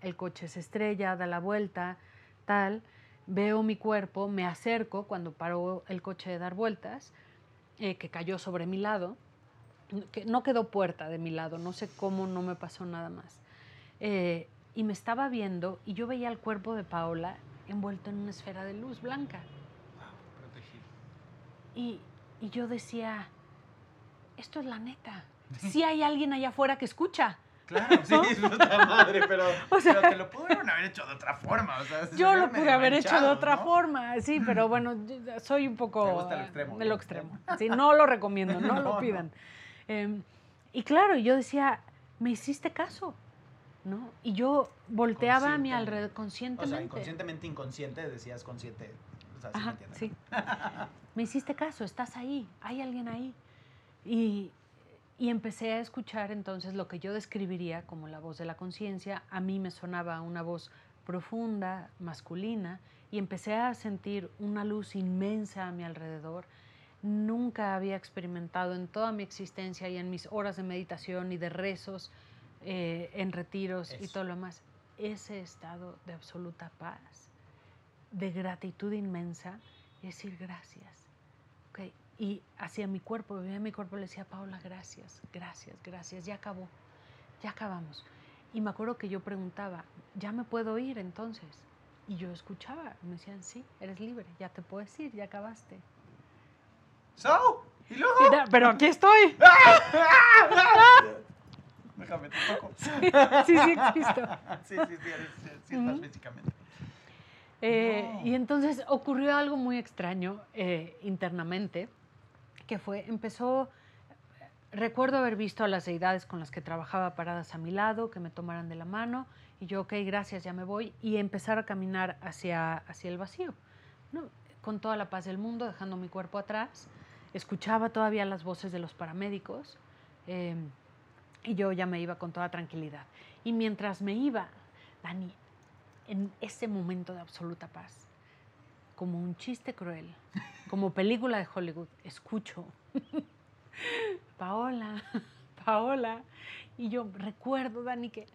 el coche se estrella, da la vuelta, tal. Veo mi cuerpo, me acerco cuando paró el coche de dar vueltas, eh, que cayó sobre mi lado que no quedó puerta de mi lado, no sé cómo, no me pasó nada más. Eh, y me estaba viendo y yo veía el cuerpo de Paola envuelto en una esfera de luz blanca. Y, y yo decía, esto es la neta. Sí hay alguien allá afuera que escucha. Claro, sí, puta madre, pero, o sea, te lo pudieron haber hecho de otra forma. O sea, yo lo pude haber hecho de otra forma, sí, pero bueno, soy un poco... Me gusta el extremo. De lo extremo. Sí, no lo recomiendo, no, lo pidan. Em, y claro, yo decía, me hiciste caso, ¿no? Y yo volteaba a mi alrededor conscientemente. O sea, inconscientemente inconsciente, decías consciente. O sea, Ajá, sí, sí. me hiciste caso, estás ahí, hay alguien ahí. Y, y empecé a escuchar entonces lo que yo describiría como la voz de la conciencia. A mí me sonaba una voz profunda, masculina, y empecé a sentir una luz inmensa a mi alrededor nunca había experimentado en toda mi existencia y en mis horas de meditación y de rezos, eh, en retiros y todo lo demás, ese estado de absoluta paz, de gratitud inmensa, y decir gracias. Y hacia mi cuerpo, veía mi cuerpo, le decía, Paula, gracias, gracias, gracias, ya acabó, ya acabamos. Y me acuerdo que yo preguntaba, ¿ya me puedo ir entonces? Y yo escuchaba, me decían, sí, eres libre, ya te puedes ir, ya acabaste. So, ¿y luego? pero aquí estoy. Déjame un poco. Sí, sí, sí existo. sí, sí, sí, sí, estás físicamente. Eh, y entonces ocurrió algo muy extraño eh, internamente, que fue, empezó, recuerdo haber visto a las deidades con las que trabajaba paradas a mi lado, que me tomaran de la mano, y yo, ok, gracias, ya me voy, y empezar a caminar hacia, hacia el vacío, ¿no? con toda la paz del mundo, dejando mi cuerpo atrás escuchaba todavía las voces de los paramédicos em, y yo ya me iba con toda tranquilidad. Y mientras me iba, Dani, en ese momento de absoluta paz, como un chiste cruel, como película de Hollywood. Escucho, Paola, Paola. Y yo recuerdo, Dani, que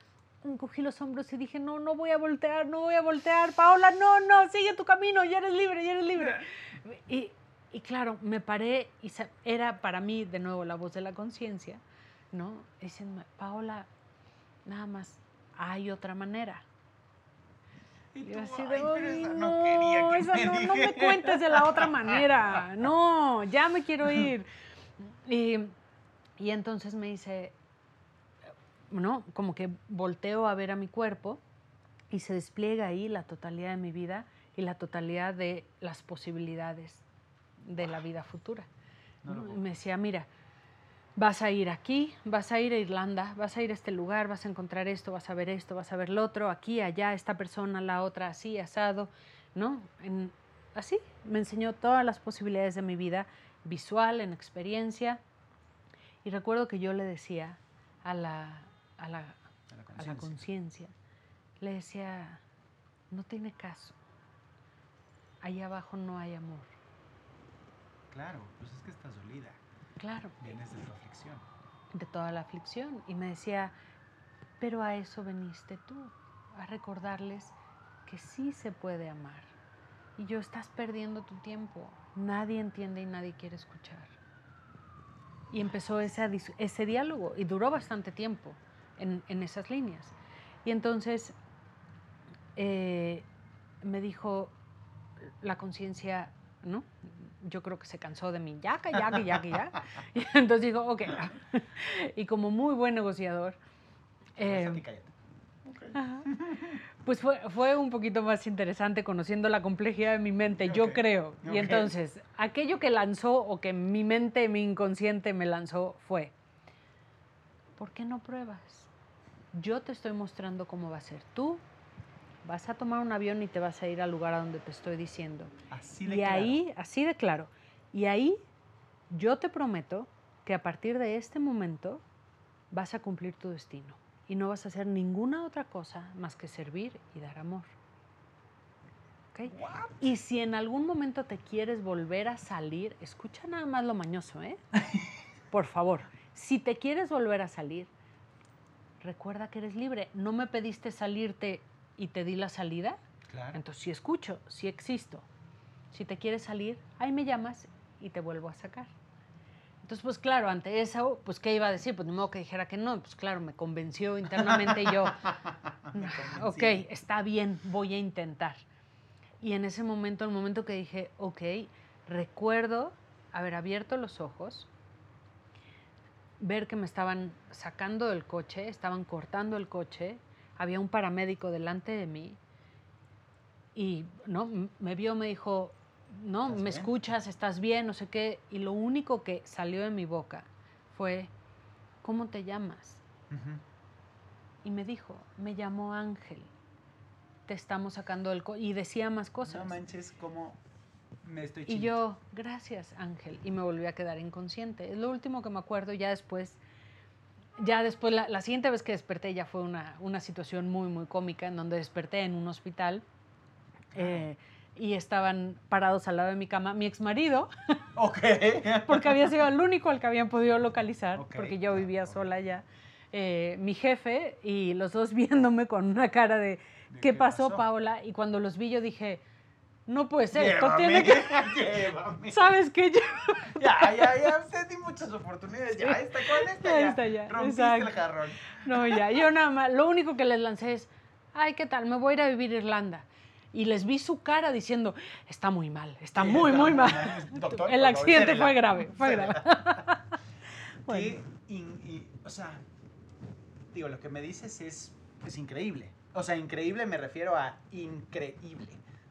encogí los hombros y dije, no, no voy a voltear, no voy a voltear. Paola, no, no, sigue tu camino, ya eres libre, ya eres libre. Y, y claro, me paré y era para mí de nuevo la voz de la conciencia, ¿no? Diciendo, Paola, nada más, hay otra manera. Y así de, no, no quería que esa me no, no me dijera". cuentes de la otra manera. No, ya me quiero ir. Y, y entonces me dice, ¿no? Como que volteo a ver a mi cuerpo y se despliega ahí la totalidad de mi vida y la totalidad de las posibilidades de la vida futura. Me decía, mira, vas a ir aquí, vas a ir a Irlanda, vas a ir a este lugar, vas a encontrar esto, vas a ver esto, vas a ver lo otro, aquí, allá, esta persona, la otra, así, asado, ¿no? En- así, me enseñó todas las posibilidades de mi vida, visual, en experiencia. Y recuerdo que yo le decía a la, a la, A la conciencia, le decía, no tiene caso, allá abajo no hay amor. Claro, pues es que estás dolida. Claro, Vienes de tu aflicción. de toda la aflicción. Y me decía, pero a eso veniste tú, a recordarles que sí se puede amar. Y yo estás perdiendo tu tiempo. Nadie entiende y nadie quiere escuchar. Y empezó ese, diálogo y duró bastante tiempo en, en esas líneas. Y entonces eh, me dijo la conciencia, ¿no? Yo creo que se cansó de mí, ya, que ya, que ya, que ya. Y entonces dijo, ok. y como muy buen negociador, eh. Ajá. Pues fue, fue un poquito más interesante conociendo la complejidad de mi mente, yo creo. Y entonces, aquello que lanzó o que mi mente, mi inconsciente me lanzó fue, ¿por qué no pruebas? Yo te estoy mostrando cómo va a ser. Tú vas a tomar un avión y te vas a ir al lugar a donde te estoy diciendo. Así de Y claro. ahí, así de claro, y ahí yo te prometo que a partir de este momento vas a cumplir tu destino y no vas a hacer ninguna otra cosa más que servir y dar amor. ¿Ok? Y si en algún momento te quieres volver a salir, escucha nada más lo mañoso, ¿eh? Por favor, si te quieres volver a salir, recuerda que eres libre. No me pediste salirte y te di la salida. Claro. Entonces, si escucho, si existo, si te quieres salir, ahí me llamas y te vuelvo a sacar. Entonces, pues claro, ante eso, pues ¿qué iba a decir? Pues ni modo que dijera que no. Pues claro, me convenció internamente y yo, ok, está bien, voy a intentar. Y en ese momento, el momento que dije, ok, recuerdo haber abierto los ojos, ver que me estaban sacando del coche, estaban cortando el coche, había un paramédico delante de mí y no me vio, me dijo, no, ¿Estás me bien? escuchas, estás bien, no sé qué, y lo único que salió de mi boca fue, ¿cómo te llamas? Y me dijo, me llamo Ángel, te estamos sacando del coche, y decía más cosas. No manches, cómo me estoy Y chinito. yo, gracias Ángel, y me volví a quedar inconsciente. Es lo último que me acuerdo, ya después, ya después, la, la siguiente vez que desperté ya fue una, una situación muy, muy cómica, en donde desperté en un hospital eh, y estaban parados al lado de mi cama mi ex marido, Ok. porque había sido el único al que habían podido localizar, porque yo vivía sola ya, eh, mi jefe y los dos viéndome con una cara de, ¿De ¿qué, pasó, Paola? Y cuando los vi yo dije, no puede ser, esto tiene que... Llévame. ¿Sabes qué? Yo- Ya, ya, ya. Usted di muchas oportunidades. Ya, está con esta. Ya Ya, está, ya, Rompiste exacto. el jarrón. No, ya, yo nada más, lo único que les lancé es, ay, ¿qué tal? Me voy a ir a vivir a Irlanda. Y les vi su cara diciendo, está muy mal, está Sí, muy, está muy mal. mal. Doctor, El accidente fue grave, fue grave. Bueno. Y- o sea, digo, lo que me dices es, es increíble. O sea, increíble me refiero a increíble.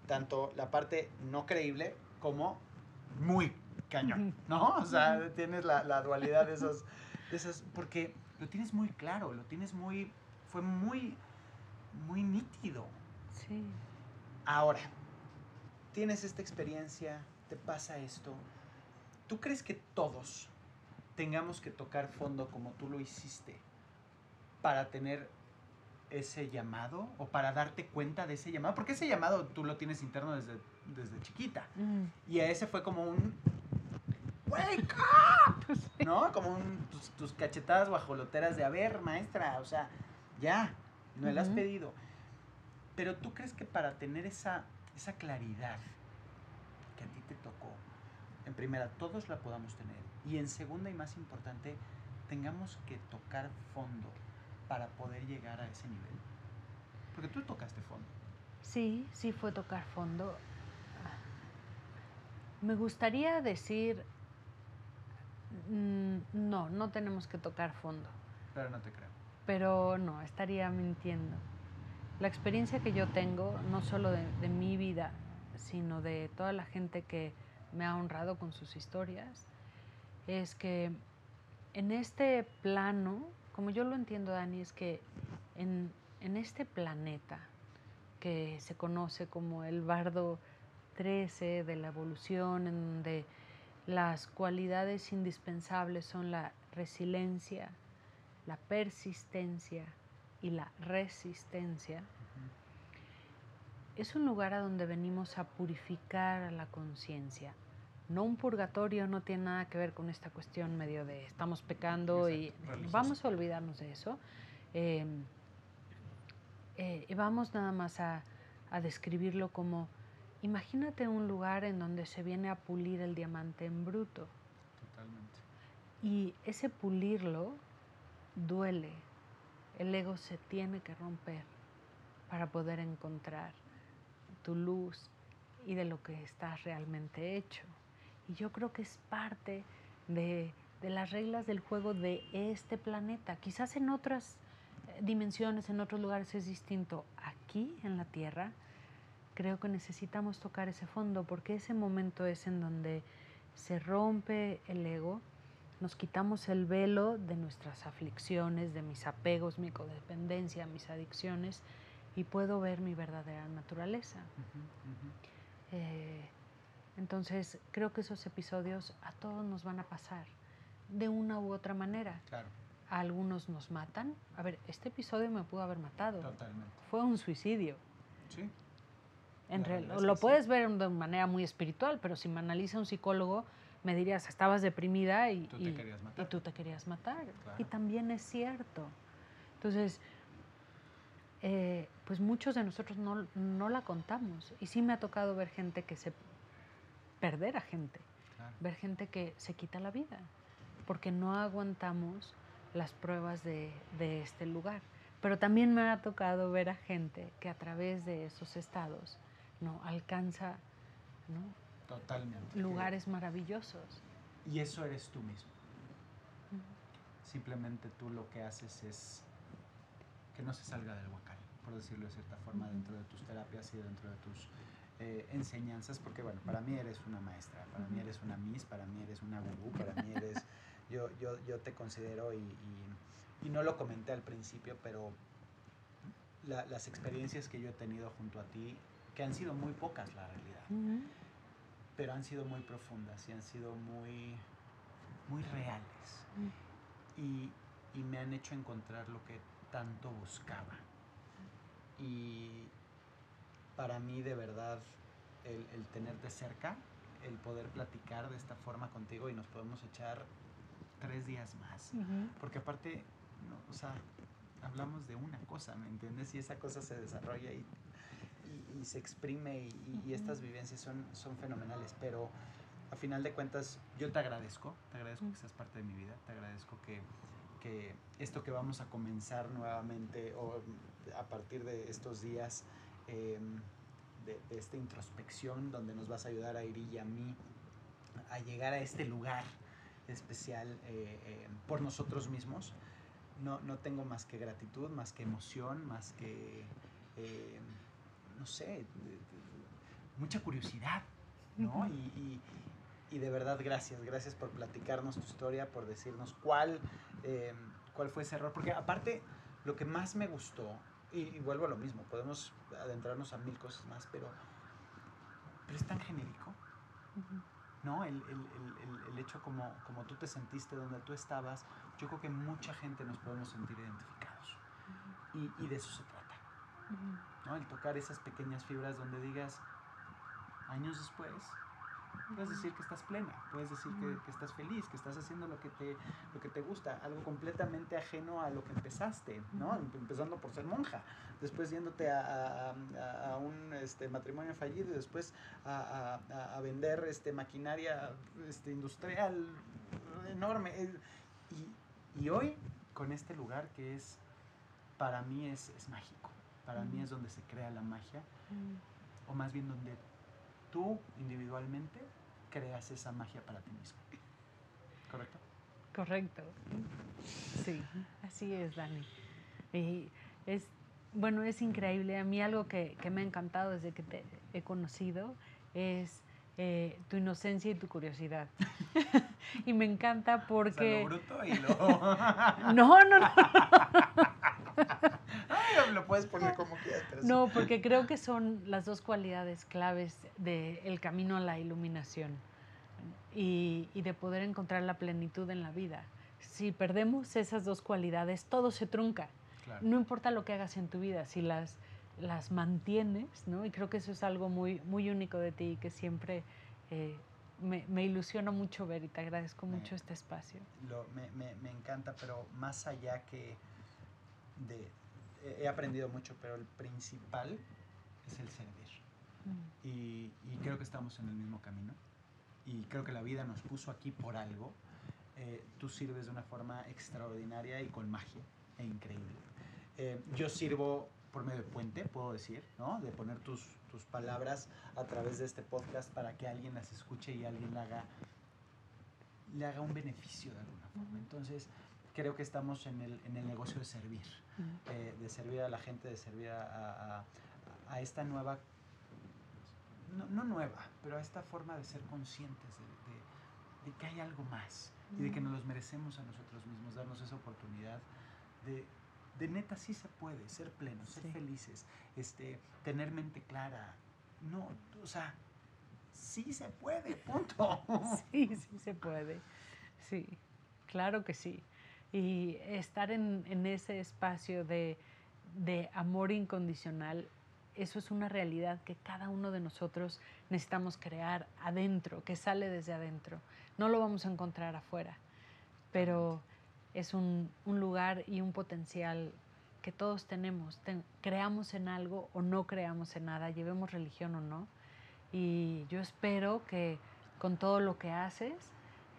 Tanto la parte no creíble como muy cañón, ¿no? O sea, tienes la, la dualidad de esas, de esas, porque lo tienes muy claro, lo tienes muy, fue muy, muy nítido. Sí. Ahora, tienes esta experiencia, te pasa esto. ¿Tú crees que todos tengamos que tocar fondo como tú lo hiciste para tener ese llamado o para darte cuenta de ese llamado? Porque ese llamado tú lo tienes interno desde, desde chiquita. Y a ese fue como un... ¡Wake up! ¿No? Como un, tus, cachetadas guajoloteras de, a ver, maestra, o sea, ya, no le has pedido. Pero tú crees que para tener esa, esa claridad que a ti te tocó, en primera, todos la podamos tener. Y en segunda y más importante, tengamos que tocar fondo para poder llegar a ese nivel. Porque tú tocaste fondo. Sí, sí fue tocar fondo. Me gustaría decir, mm, no, no tenemos que tocar fondo. Pero no te creo. Pero no, estaría mintiendo. La experiencia que yo tengo, no solo de, de mi vida, sino de toda la gente que me ha honrado con sus historias, es que en este plano, como yo lo entiendo, Dani, es que en, este planeta que se conoce como el bardo 13 de la evolución, en donde las cualidades indispensables son la resiliencia, la persistencia y la resistencia, es un lugar a donde venimos a purificar a la conciencia. No un purgatorio no tiene nada que ver con esta cuestión medio de estamos pecando y vamos a olvidarnos de eso. Em, eh, vamos nada más a, a describirlo como, imagínate un lugar en donde se viene a pulir el diamante en bruto. Totalmente. Y ese pulirlo duele. El ego se tiene que romper para poder encontrar tu luz y de lo que estás realmente hecho. Y yo creo que es parte de, las reglas del juego de este planeta. Quizás en otras eh, dimensiones, en otros lugares es distinto. Aquí en la Tierra creo que necesitamos tocar ese fondo porque ese momento es en donde se rompe el ego, nos quitamos el velo de nuestras aflicciones, de mis apegos, mi codependencia, mis adicciones y puedo ver mi verdadera naturaleza. Eh, entonces, creo que esos episodios a todos nos van a pasar de una u otra manera. Claro. A algunos nos matan. A ver, este episodio me pudo haber matado. Totalmente. Fue un suicidio. Sí. En lo puedes ver de manera muy espiritual, pero si me analiza un psicólogo, me dirías, estabas deprimida y tú te querías matar. Y, tú te querías matar. y también es cierto. Entonces, eh, pues muchos de nosotros no, la contamos. Y sí me ha tocado ver gente que se... perder a gente, ver gente que se quita la vida, porque no aguantamos las pruebas de, este lugar. Pero también me ha tocado ver a gente que a través de esos estados no alcanza lugares maravillosos. Y eso eres tú mismo. Simplemente tú lo que haces es que no se salga del huacal, por decirlo de cierta forma, dentro de tus terapias y dentro de tus eh, enseñanzas, porque bueno, para mí eres una maestra, para mí eres una miss, para mí eres una gurú, para mí eres, yo, yo, yo te considero y, y, no lo comenté al principio, pero las experiencias que yo he tenido junto a ti, que han sido muy pocas la realidad, pero han sido muy profundas y han sido muy, muy reales. Y, y me han hecho encontrar lo que tanto buscaba. Y para mí de verdad el, el tenerte cerca, el poder platicar de esta forma contigo y nos podemos echar tres días más. Porque aparte, o sea, hablamos de una cosa, ¿me entiendes? Y esa cosa se desarrolla y, y, se exprime y, estas vivencias son, son fenomenales, pero a final de cuentas yo te agradezco, te agradezco que seas parte de mi vida, te agradezco que esto que vamos a comenzar nuevamente o a partir de estos días em, de, esta introspección donde nos vas a ayudar a Iri y a mí a llegar a este lugar especial eh, em, por nosotros mismos. No, no, tengo más que gratitud, más que emoción, más que, em, no sé, mucha curiosidad, ¿no? y, y de verdad gracias, gracias por platicarnos tu historia, por decirnos cuál, eh, cuál fue ese error, porque aparte lo que más me gustó, y, vuelvo a lo mismo, podemos adentrarnos a mil cosas más, pero, pero es tan genérico, ¿no? El, el, el, hecho como, como tú te sentiste, donde tú estabas, yo creo que mucha gente nos podemos sentir identificados. Y, de eso se trata. ¿no? El tocar esas pequeñas fibras donde digas, años después, puedes decir que estás plena, puedes decir que, que, estás feliz, que estás haciendo lo que, te, lo que te gusta, algo completamente ajeno a lo que empezaste, ¿no? Empezando por ser monja, después yéndote a, a, a un este, matrimonio fallido y después a, vender este, maquinaria este, industrial enorme. Y, y, hoy, con este lugar que es, para mí es, es mágico, para mí es donde se crea la magia, o más bien donde tú individualmente creas esa magia para ti mismo. ¿Correcto? Correcto. Sí, así es, Dani. Y es, bueno, es increíble. A mí algo que, me ha encantado desde que te he conocido es eh, tu inocencia y tu curiosidad. y me encanta porque... O lo bruto y lo... no, no, no. lo puedes poner como quieras. No, porque creo que son las dos cualidades claves del camino a la iluminación y, de poder encontrar la plenitud en la vida. Si perdemos esas dos cualidades, todo se trunca. No importa lo que hagas en tu vida, si las, las mantienes, ¿no? Y creo que eso es algo muy, muy único de ti que siempre eh, me, me, ilusiona mucho ver y te agradezco mucho este espacio. me, me, encanta, pero más allá que de, he aprendido mucho, pero el principal es el servir. Mm. Y, creo que estamos en el mismo camino. Y creo que la vida nos puso aquí por algo. Eh, tú sirves de una forma extraordinaria y con magia e increíble. Eh, yo sirvo por medio de puente, puedo decir, ¿no? De poner tus, tus palabras a través de este podcast para que alguien las escuche y alguien le haga, le haga un beneficio de alguna forma. Entonces, creo que estamos en el, en el negocio de servir, eh, de servir a la gente, de servir a, a, esta nueva, no, no, nueva, pero a esta forma de ser conscientes de, de, que hay algo más y de que nos los merecemos a nosotros mismos, darnos esa oportunidad de, de neta sí se puede, ser plenos, ser felices, este, tener mente clara. No, o sea, sí se puede, punto. Sí, sí se puede. Sí, claro que sí y estar en, en ese espacio de, de, amor incondicional, eso es una realidad que cada uno de nosotros necesitamos crear adentro, que sale desde adentro. No lo vamos a encontrar afuera, pero es un, un lugar y un potencial que todos tenemos. creamos en algo o no creamos en nada, llevemos religión o no. Y yo espero que con todo lo que haces,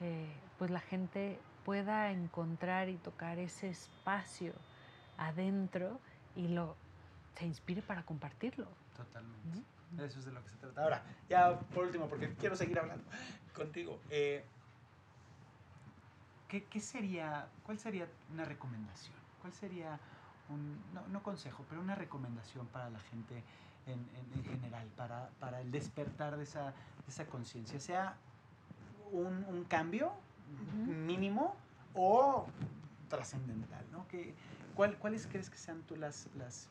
eh, pues la gente pueda encontrar y tocar ese espacio adentro y lo se inspire para compartirlo. Totalmente. Eso es de lo que se trata. Ahora, ya por último, porque quiero seguir hablando contigo. Eh, ¿qué, ¿qué, sería, cuál sería una recomendación? ¿Cuál sería un, no, no consejo, pero una recomendación para la gente en, en, general, para, para, el despertar de esa, de esa conciencia? Sea un, un cambio mínimo o trascendental, ¿no? Que, ¿cuál, ¿Cuáles crees que sean tú las, las,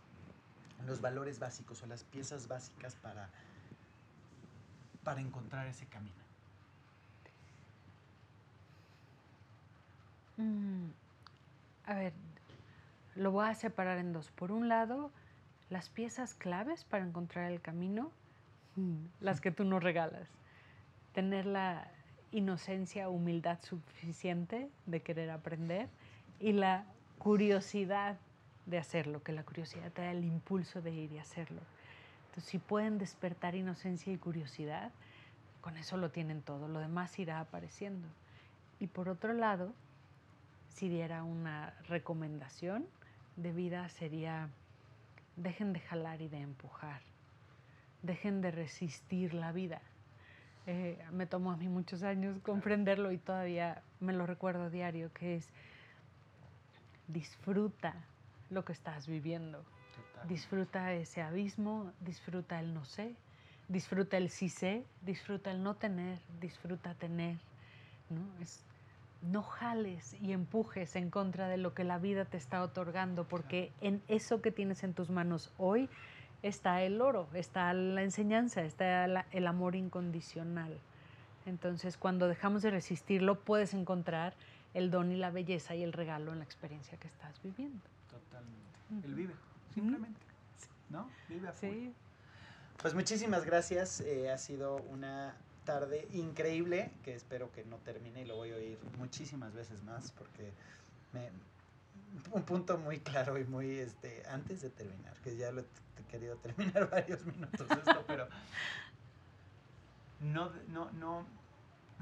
los valores básicos o las piezas básicas para, para encontrar ese camino? Mm, a ver, lo voy a separar en dos. Por un lado, las piezas claves para encontrar el camino, mm, las que tú nos regalas. Tener la, inocencia, humildad suficiente de querer aprender y la curiosidad de hacerlo, que la curiosidad te da el impulso de ir y hacerlo. Entonces, si pueden despertar inocencia y curiosidad, con eso lo tienen todo, lo demás irá apareciendo. Y por otro lado, si diera una recomendación de vida sería, dejen de jalar y de empujar, dejen de resistir la vida eh, me tomó a mí muchos años comprenderlo y todavía me lo recuerdo diario, que es disfruta lo que estás viviendo. Disfruta ese abismo, disfruta el no sé, disfruta el sí sé, disfruta el no tener, disfruta tener. ¿no? Es, no jales y empujes en contra de lo que la vida te está otorgando, porque en eso que tienes en tus manos hoy está el oro, está la enseñanza, está el amor incondicional. Entonces, cuando dejamos de resistirlo, puedes encontrar el don y la belleza y el regalo en la experiencia que estás viviendo. Totalmente. Él vive, simplemente. ¿No? Vive a full. Pues muchísimas gracias. Eh, ha sido una tarde increíble que espero que no termine y lo voy a oír muchísimas veces más porque me, un punto muy claro y muy este antes de terminar, que ya lo he querido terminar varios minutos esto, pero no, no, no,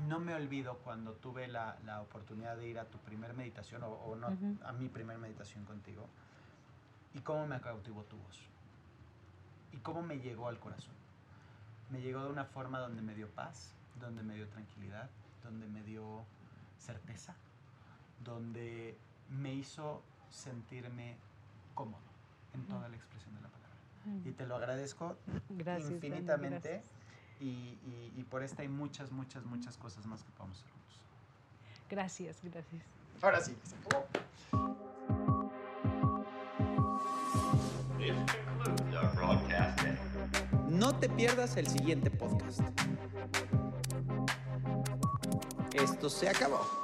no me olvido cuando tuve la, la oportunidad de ir a tu primer meditación o, no, a mi primer meditación contigo y cómo me cautivó tu voz y cómo me llegó al corazón. Me llegó de una forma donde me dio paz, donde me dio tranquilidad, donde me dio certeza, donde me hizo sentirme cómodo en toda la expresión de la palabra. Y te lo agradezco infinitamente. Y, y, por esta hay muchas, muchas, muchas cosas más que podemos hacer juntos. Gracias, gracias. Ahora sí, No te pierdas el siguiente podcast. Esto se acabó.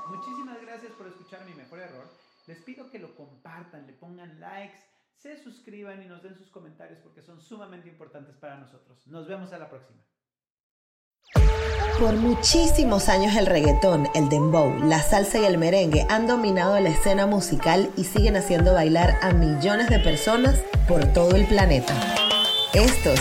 Les pido que lo compartan, le pongan likes, se suscriban y nos den sus comentarios porque son sumamente importantes para nosotros. Nos vemos a la próxima. Por muchísimos años el reggaetón, el dembow, la salsa y el merengue han dominado la escena musical y siguen haciendo bailar a millones de personas por todo el planeta. Estos